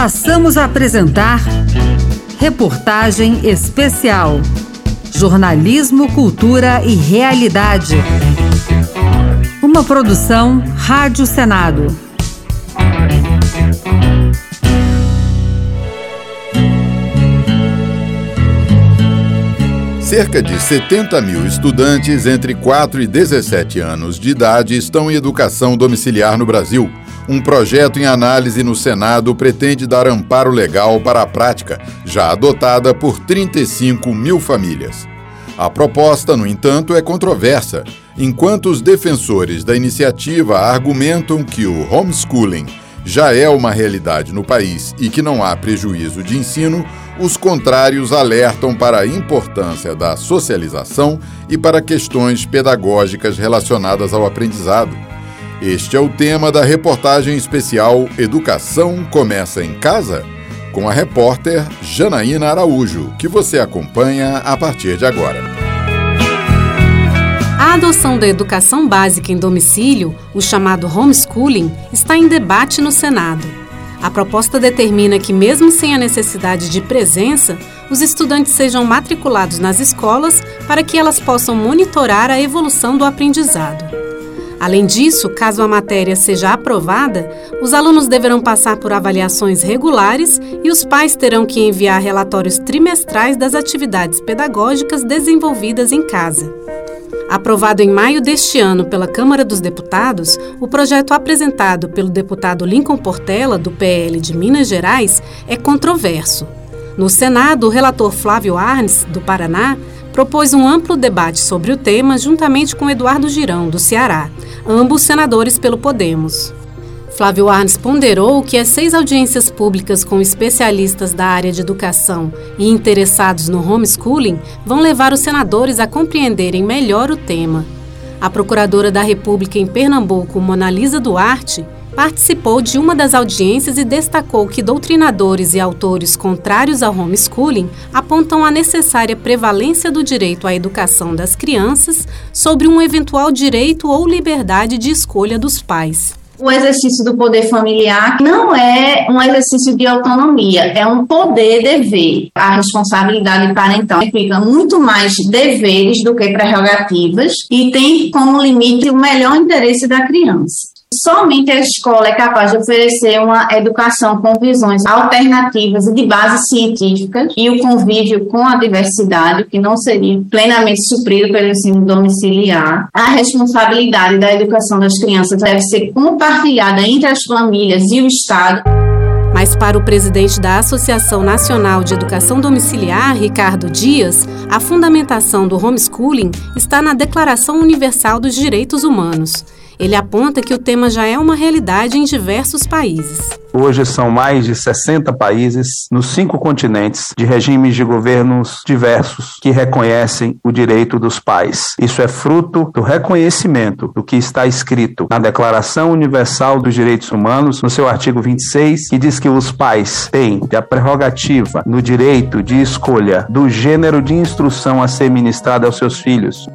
Passamos a apresentar Reportagem Especial. Jornalismo, Cultura e Realidade. Uma produção Rádio Senado. Cerca de 70 mil estudantes entre 4 e 17 anos de idade estão em educação domiciliar no Brasil. Um projeto em análise no Senado pretende dar amparo legal para a prática, já adotada por 35 mil famílias. A proposta, no entanto, é controversa, enquanto os defensores da iniciativa argumentam que o homeschooling já é uma realidade no país e que não há prejuízo de ensino, os contrários alertam para a importância da socialização e para questões pedagógicas relacionadas ao aprendizado. Este é o tema da reportagem especial Educação Começa em Casa? Com a repórter Janaína Araújo, que você acompanha a partir de agora. A adoção da educação básica em domicílio, o chamado homeschooling, está em debate no Senado. A proposta determina que, mesmo sem a necessidade de presença, os estudantes sejam matriculados nas escolas para que elas possam monitorar a evolução do aprendizado. Além disso, caso a matéria seja aprovada, os alunos deverão passar por avaliações regulares e os pais terão que enviar relatórios trimestrais das atividades pedagógicas desenvolvidas em casa. Aprovado em maio deste ano pela Câmara dos Deputados, o projeto apresentado pelo deputado Lincoln Portela, do PL de Minas Gerais, é controverso. No Senado, o relator Flávio Arnes, do Paraná, propôs um amplo debate sobre o tema juntamente com Eduardo Girão, do Ceará, ambos senadores pelo Podemos. Flávio Arnes ponderou que as seis audiências públicas com especialistas da área de educação e interessados no homeschooling vão levar os senadores a compreenderem melhor o tema. A procuradora da República em Pernambuco, Monalisa Duarte, participou de uma das audiências e destacou que doutrinadores e autores contrários ao homeschooling apontam a necessária prevalência do direito à educação das crianças sobre um eventual direito ou liberdade de escolha dos pais. O exercício do poder familiar não é um exercício de autonomia, é um poder-dever. A responsabilidade parental implica muito mais deveres do que prerrogativas e tem como limite o melhor interesse da criança. Somente a escola é capaz de oferecer uma educação com visões alternativas e de base científica e o convívio com a diversidade, que não seria plenamente suprido pelo ensino domiciliar. A responsabilidade da educação das crianças deve ser compartilhada entre as famílias e o Estado. Mas para o presidente da Associação Nacional de Educação Domiciliar, Ricardo Dias, a fundamentação do homeschooling está na Declaração Universal dos Direitos Humanos. Ele aponta que o tema já é uma realidade em diversos países. Hoje são mais de 60 países nos cinco continentes de regimes de governos diversos que reconhecem o direito dos pais. Isso é fruto do reconhecimento do que está escrito na Declaração Universal dos Direitos Humanos, no seu artigo 26, que diz que os pais têm a prerrogativa no direito de escolha do gênero de instrução a ser ministrada aos seus filhos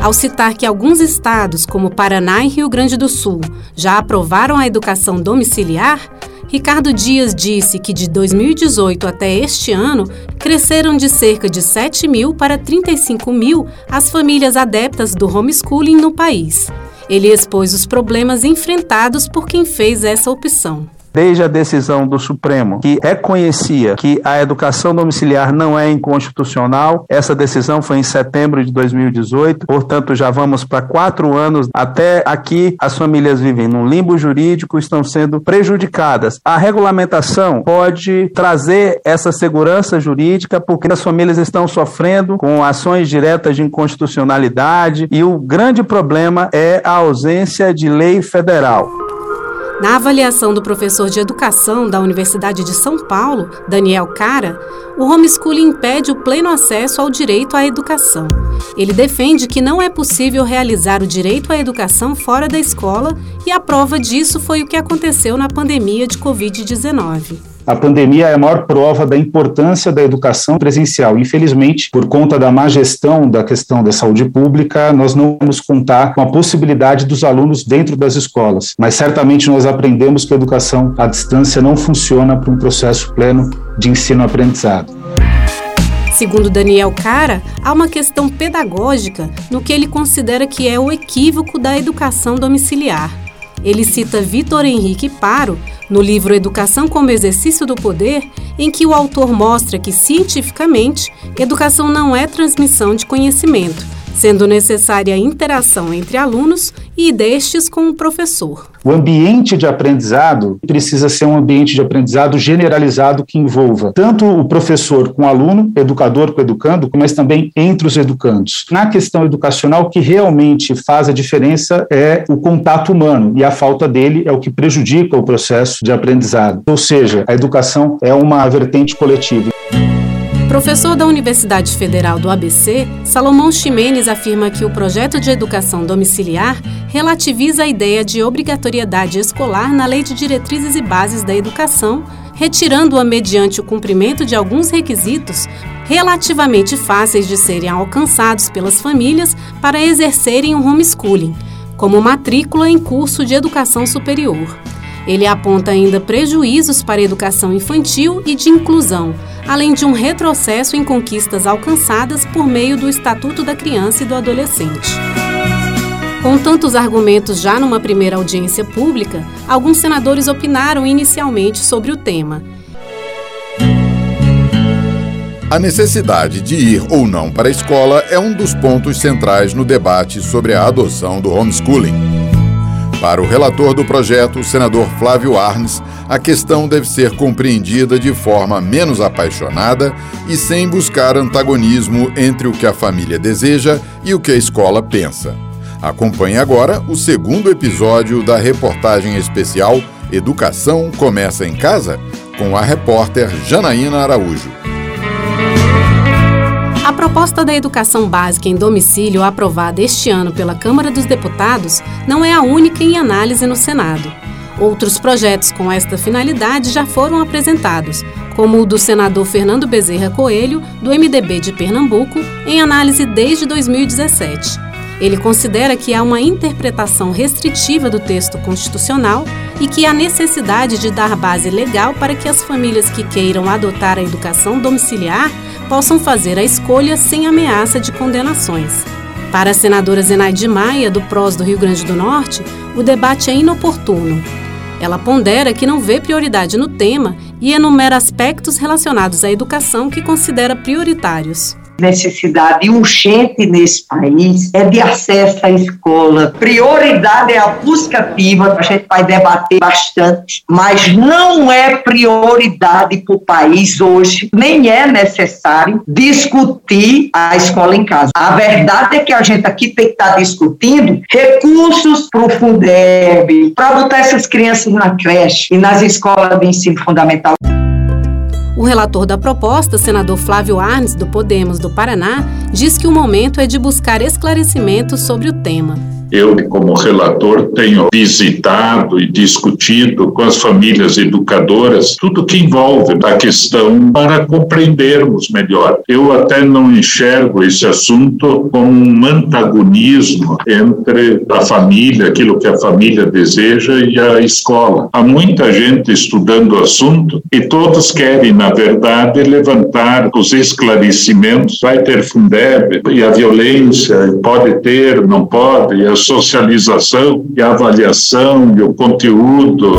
ao citar que alguns estados, como Paraná e Rio Grande do Sul, já aprovaram a educação domiciliar, Ricardo Dias disse que de 2018 até este ano, cresceram de cerca de 7 mil para 35 mil as famílias adeptas do homeschooling no país. Ele expôs os problemas enfrentados por quem fez essa opção desde a decisão do Supremo, que reconhecia que a educação domiciliar não é inconstitucional. Essa decisão foi em setembro de 2018, portanto, já vamos para quatro anos. Até aqui, as famílias vivem num limbo jurídico, estão sendo prejudicadas. A regulamentação pode trazer essa segurança jurídica, porque as famílias estão sofrendo com ações diretas de inconstitucionalidade e o grande problema é a ausência de lei federal. Na avaliação do professor de educação da Universidade de São Paulo, Daniel Cara, o homeschooling impede o pleno acesso ao direito à educação. Ele defende que não é possível realizar o direito à educação fora da escola e a prova disso foi o que aconteceu na pandemia de Covid-19. A pandemia é a maior prova da importância da educação presencial. Infelizmente, por conta da má gestão da questão da saúde pública, nós não vamos contar com a possibilidade dos alunos dentro das escolas. Mas certamente nós aprendemos que a educação à distância não funciona para um processo pleno de ensino-aprendizado. Segundo Daniel Cara, há uma questão pedagógica no que ele considera que é o equívoco da educação domiciliar. Ele cita Vitor Henrique Paro no livro Educação como Exercício do Poder, em que o autor mostra que, cientificamente, educação não é transmissão de conhecimento, sendo necessária a interação entre alunos e destes com o professor. O ambiente de aprendizado precisa ser um ambiente de aprendizado generalizado que envolva tanto o professor com o aluno, educador com o educando, mas também entre os educandos. Na questão educacional, o que realmente faz a diferença é o contato humano, e a falta dele é o que prejudica o processo de aprendizado. Ou seja, a educação é uma vertente coletiva. Professor da Universidade Federal do ABC, Salomão Ximenes afirma que o projeto de educação domiciliar relativiza a ideia de obrigatoriedade escolar na Lei de Diretrizes e Bases da Educação, retirando-a mediante o cumprimento de alguns requisitos relativamente fáceis de serem alcançados pelas famílias para exercerem o homeschooling, como matrícula em curso de educação superior. Ele aponta ainda prejuízos para a educação infantil e de inclusão, além de um retrocesso em conquistas alcançadas por meio do Estatuto da Criança e do Adolescente. Com tantos argumentos já numa primeira audiência pública, alguns senadores opinaram inicialmente sobre o tema. A necessidade de ir ou não para a escola é um dos pontos centrais no debate sobre a adoção do homeschooling. Para o relator do projeto, o senador Flávio Arnes, a questão deve ser compreendida de forma menos apaixonada e sem buscar antagonismo entre o que a família deseja e o que a escola pensa. Acompanhe agora o segundo episódio da reportagem especial Educação Começa em Casa, com a repórter Janaína Araújo. Proposta da educação básica em domicílio aprovada este ano pela Câmara dos Deputados não é a única em análise no Senado. Outros projetos com esta finalidade já foram apresentados, como o do senador Fernando Bezerra Coelho, do MDB de Pernambuco, em análise desde 2017. Ele considera que há uma interpretação restritiva do texto constitucional e que há necessidade de dar base legal para que as famílias que queiram adotar a educação domiciliar possam fazer a escolha sem ameaça de condenações. Para a senadora Zenaide Maia, do PROS do Rio Grande do Norte, o debate é inoportuno. Ela pondera que não vê prioridade no tema e enumera aspectos relacionados à educação que considera prioritários necessidade urgente nesse país é de acesso à escola. Prioridade é a busca ativa, a gente vai debater bastante, mas não é prioridade para o país hoje, nem é necessário discutir a escola em casa. A verdade é que a gente aqui tem que estar discutindo recursos para o Fundeb, para botar essas crianças na creche e nas escolas de ensino fundamental. O relator da proposta, senador Flávio Arnes, do Podemos do Paraná, diz que o momento é de buscar esclarecimentos sobre o tema. Eu, como relator, tenho visitado e discutido com as famílias educadoras tudo que envolve a questão para compreendermos melhor. Eu até não enxergo esse assunto como um antagonismo entre a família, aquilo que a família deseja, e a escola. Há muita gente estudando o assunto e todos querem, na verdade, levantar os esclarecimentos. Vai ter Fundeb e a violência, pode ter, não pode, e a socialização e avaliação e o conteúdo.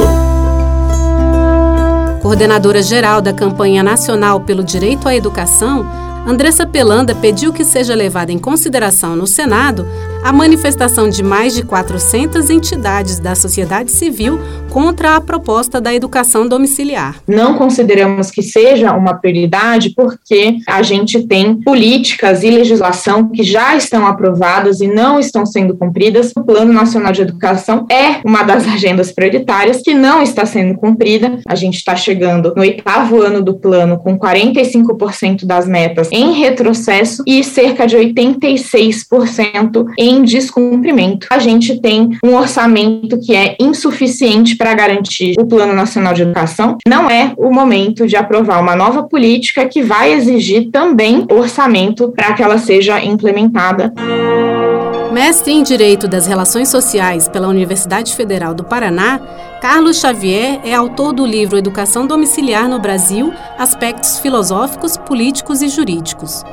Coordenadora geral da campanha nacional pelo direito à educação, Andressa Pelanda pediu que seja levada em consideração no Senado a manifestação de mais de 400 entidades da sociedade civil contra a proposta da educação domiciliar. Não consideramos que seja uma prioridade porque a gente tem políticas e legislação que já estão aprovadas e não estão sendo cumpridas. O Plano Nacional de Educação é uma das agendas prioritárias que não está sendo cumprida. A gente está chegando no oitavo ano do plano com 45% das metas em retrocesso e cerca de 86% em descumprimento. A gente tem um orçamento que é insuficiente para garantir o Plano Nacional de Educação. Não é o momento de aprovar uma nova política que vai exigir também orçamento para que ela seja implementada. Mestre em Direito das Relações Sociais pela Universidade Federal do Paraná, Carlos Xavier é autor do livro Educação Domiciliar no Brasil: Aspectos Filosóficos, Políticos e Jurídicos.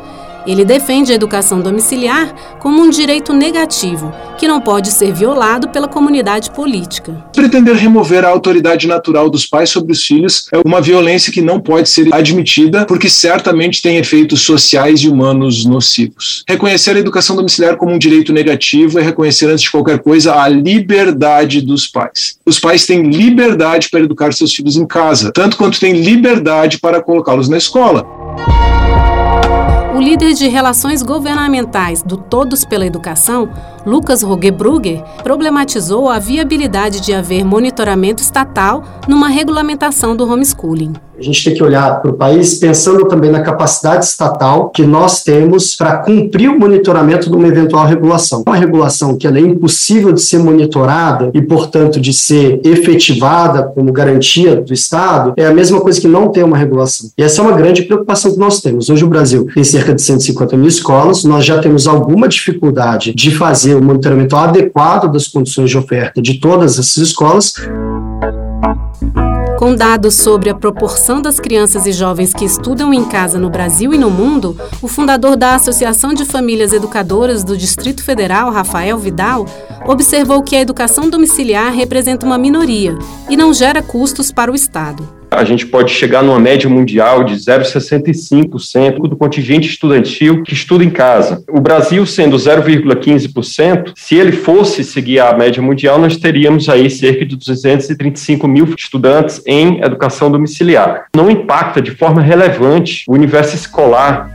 Ele defende a educação domiciliar como um direito negativo, que não pode ser violado pela comunidade política. Pretender remover a autoridade natural dos pais sobre os filhos é uma violência que não pode ser admitida, porque certamente tem efeitos sociais e humanos nocivos. Reconhecer a educação domiciliar como um direito negativo é reconhecer, antes de qualquer coisa, a liberdade dos pais. Os pais têm liberdade para educar seus filhos em casa, tanto quanto têm liberdade para colocá-los na escola. O líder de relações governamentais do Todos pela Educação, Lucas Rogebrugger, problematizou a viabilidade de haver monitoramento estatal numa regulamentação do homeschooling. A gente tem que olhar para o país pensando também na capacidade estatal que nós temos para cumprir o monitoramento de uma eventual regulação. Uma regulação que é impossível de ser monitorada e, portanto, de ser efetivada como garantia do Estado é a mesma coisa que não ter uma regulação. E essa é uma grande preocupação que nós temos. Hoje o Brasil tem cerca de 150 mil escolas, nós já temos alguma dificuldade de fazer o monitoramento adequado das condições de oferta de todas essas escolas. Com dados sobre a proporção das crianças e jovens que estudam em casa no Brasil e no mundo, o fundador da Associação de Famílias Educadoras do Distrito Federal, Rafael Vidal, observou que a educação domiciliar representa uma minoria e não gera custos para o Estado a gente pode chegar numa média mundial de 0,65% do contingente estudantil que estuda em casa. O Brasil sendo 0,15%, se ele fosse seguir a média mundial, nós teríamos aí cerca de 235 mil estudantes em educação domiciliar. Não impacta de forma relevante o universo escolar.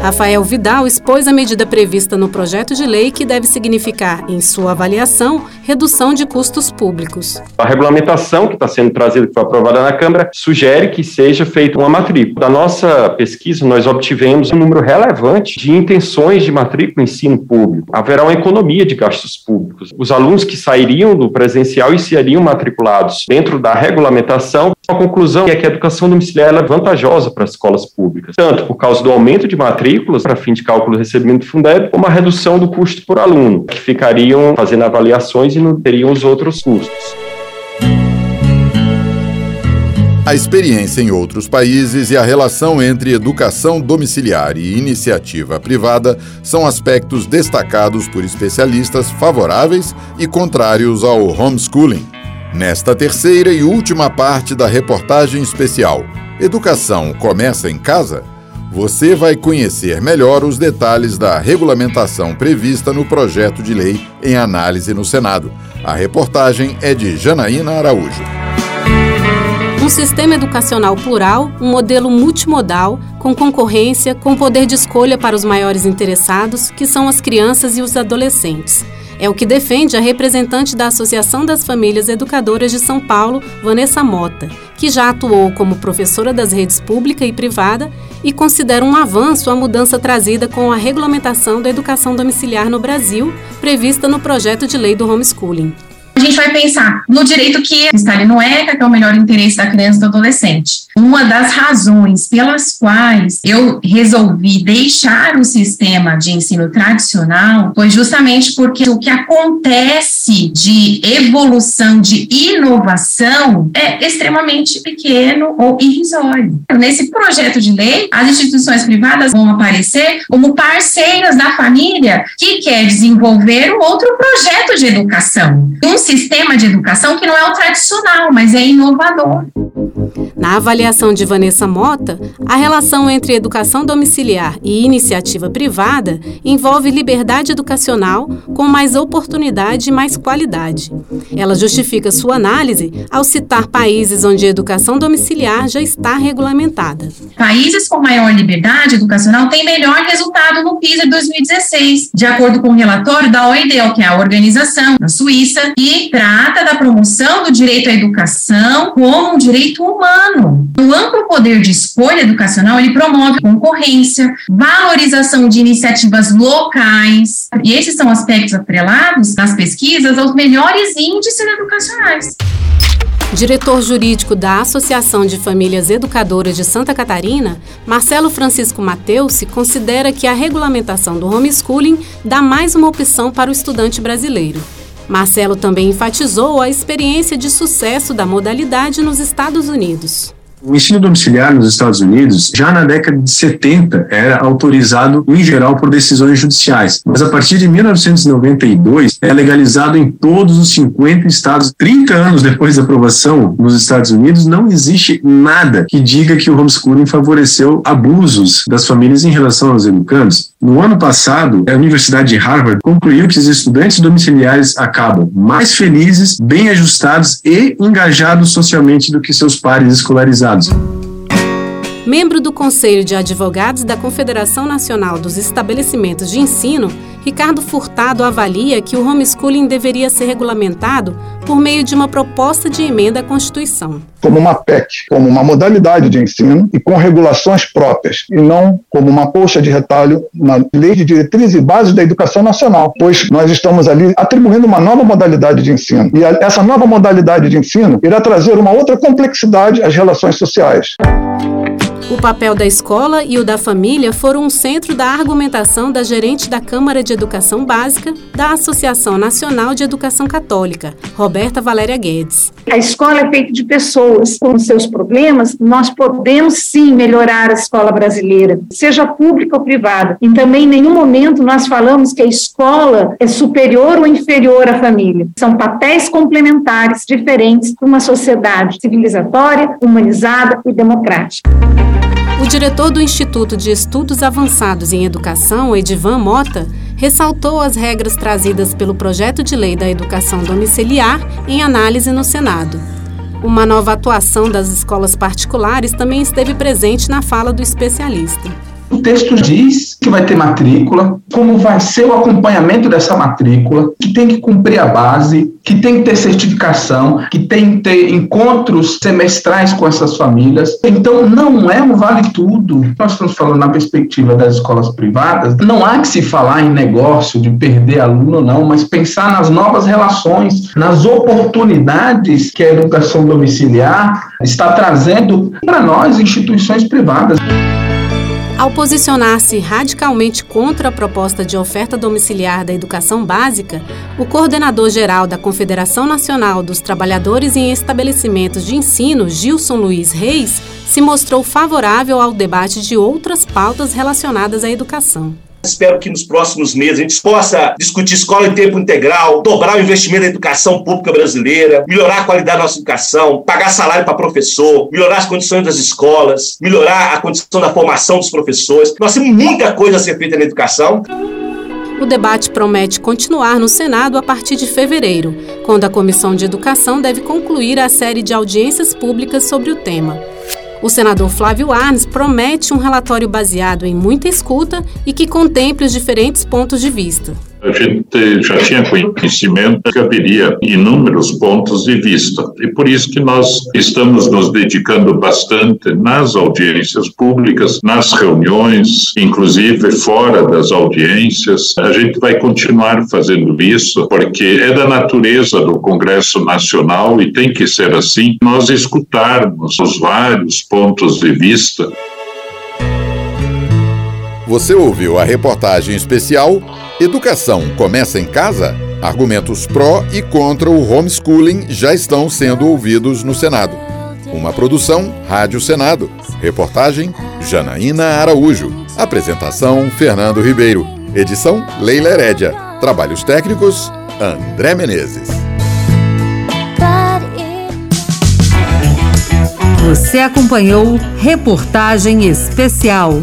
Rafael Vidal expôs a medida prevista no projeto de lei que deve significar, em sua avaliação, redução de custos públicos. A regulamentação que está sendo trazida, que foi aprovada na Câmara, sugere que seja feita uma matrícula. Da nossa pesquisa, nós obtivemos um número relevante de intenções de matrícula em ensino público. Haverá uma economia de gastos públicos. Os alunos que sairiam do presencial e seriam matriculados dentro da regulamentação, a conclusão é que a educação domiciliar é vantajosa para as escolas públicas, tanto por causa do aumento de matrícula matrículas para fim de cálculo do recebimento do Fundeb, uma redução do custo por aluno, que ficariam fazendo avaliações e não teriam os outros custos. A experiência em outros países e a relação entre educação domiciliar e iniciativa privada são aspectos destacados por especialistas favoráveis e contrários ao homeschooling. Nesta terceira e última parte da reportagem especial, Educação começa em casa? você vai conhecer melhor os detalhes da regulamentação prevista no projeto de lei em análise no Senado. A reportagem é de Janaína Araújo. Um sistema educacional plural, um modelo multimodal, com concorrência, com poder de escolha para os maiores interessados, que são as crianças e os adolescentes. É o que defende a representante da Associação das Famílias Educadoras de São Paulo, Vanessa Mota, que já atuou como professora das redes pública e privada e considera um avanço a mudança trazida com a regulamentação da educação domiciliar no Brasil, prevista no projeto de lei do homeschooling a gente vai pensar no direito que está ali no ECA, que é o melhor interesse da criança e do adolescente. Uma das razões pelas quais eu resolvi deixar o sistema de ensino tradicional foi justamente porque o que acontece de evolução, de inovação, é extremamente pequeno ou irrisório. Nesse projeto de lei, as instituições privadas vão aparecer como parceiras da família que quer desenvolver um outro projeto de educação. Um sistema de educação que não é o tradicional, mas é inovador. Na avaliação de Vanessa Mota, a relação entre educação domiciliar e iniciativa privada envolve liberdade educacional com mais oportunidade e mais qualidade. Ela justifica sua análise ao citar países onde a educação domiciliar já está regulamentada. Países com maior liberdade educacional têm melhor resultado no PISA 2016, de acordo com o relatório da OIDE, que é a organização da Suíça, que trata da promoção do direito à educação como um direito humano. O amplo poder de escolha educacional, ele promove concorrência, valorização de iniciativas locais, e esses são aspectos atrelados nas pesquisas aos melhores índices educacionais. Diretor jurídico da Associação de Famílias Educadoras de Santa Catarina, Marcelo Francisco Mateus considera que a regulamentação do homeschooling dá mais uma opção para o estudante brasileiro. Marcelo também enfatizou a experiência de sucesso da modalidade nos Estados Unidos. O ensino domiciliar nos Estados Unidos, já na década de 70, era autorizado em geral por decisões judiciais, mas a partir de 1992 é legalizado em todos os 50 estados. 30 anos depois da aprovação nos Estados Unidos, não existe nada que diga que o homeschooling favoreceu abusos das famílias em relação aos educandos. No ano passado, a Universidade de Harvard concluiu que os estudantes domiciliares acabam mais felizes, bem ajustados e engajados socialmente do que seus pares escolarizados. descanso. Membro do Conselho de Advogados da Confederação Nacional dos Estabelecimentos de Ensino, Ricardo Furtado avalia que o homeschooling deveria ser regulamentado por meio de uma proposta de emenda à Constituição. Como uma PEC, como uma modalidade de ensino e com regulações próprias, e não como uma colcha de retalho na Lei de Diretrizes e Bases da Educação Nacional, pois nós estamos ali atribuindo uma nova modalidade de ensino. E essa nova modalidade de ensino irá trazer uma outra complexidade às relações sociais. O papel da escola e o da família foram um centro da argumentação da gerente da Câmara de Educação Básica da Associação Nacional de Educação Católica, Roberta Valéria Guedes. A escola é feita de pessoas com seus problemas, nós podemos sim melhorar a escola brasileira, seja pública ou privada. E também em nenhum momento nós falamos que a escola é superior ou inferior à família. São papéis complementares diferentes para uma sociedade civilizatória, humanizada e democrática. O diretor do Instituto de Estudos Avançados em Educação, Edivan Mota, ressaltou as regras trazidas pelo projeto de lei da educação domiciliar em análise no Senado. Uma nova atuação das escolas particulares também esteve presente na fala do especialista. O texto diz que vai ter matrícula, como vai ser o acompanhamento dessa matrícula, que tem que cumprir a base, que tem que ter certificação, que tem que ter encontros semestrais com essas famílias. Então, não é um vale tudo. Nós estamos falando na perspectiva das escolas privadas, não há que se falar em negócio de perder aluno, não, mas pensar nas novas relações, nas oportunidades que a educação domiciliar está trazendo para nós, instituições privadas. Ao posicionar-se radicalmente contra a proposta de oferta domiciliar da educação básica, o coordenador geral da Confederação Nacional dos Trabalhadores em Estabelecimentos de Ensino, Gilson Luiz Reis, se mostrou favorável ao debate de outras pautas relacionadas à educação. Espero que nos próximos meses a gente possa discutir escola em tempo integral, dobrar o investimento na educação pública brasileira, melhorar a qualidade da nossa educação, pagar salário para professor, melhorar as condições das escolas, melhorar a condição da formação dos professores. Nós temos muita coisa a ser feita na educação. O debate promete continuar no Senado a partir de fevereiro, quando a Comissão de Educação deve concluir a série de audiências públicas sobre o tema. O senador Flávio Arnes promete um relatório baseado em muita escuta e que contemple os diferentes pontos de vista. A gente já tinha conhecimento que haveria inúmeros pontos de vista, e por isso que nós estamos nos dedicando bastante nas audiências públicas, nas reuniões, inclusive fora das audiências. A gente vai continuar fazendo isso, porque é da natureza do Congresso Nacional e tem que ser assim, nós escutarmos os vários pontos de vista. Você ouviu a reportagem especial Educação começa em casa? Argumentos pró e contra o homeschooling já estão sendo ouvidos no Senado. Uma produção Rádio Senado. Reportagem Janaína Araújo. Apresentação Fernando Ribeiro. Edição Leila Herédia. Trabalhos técnicos André Menezes. Você acompanhou Reportagem Especial,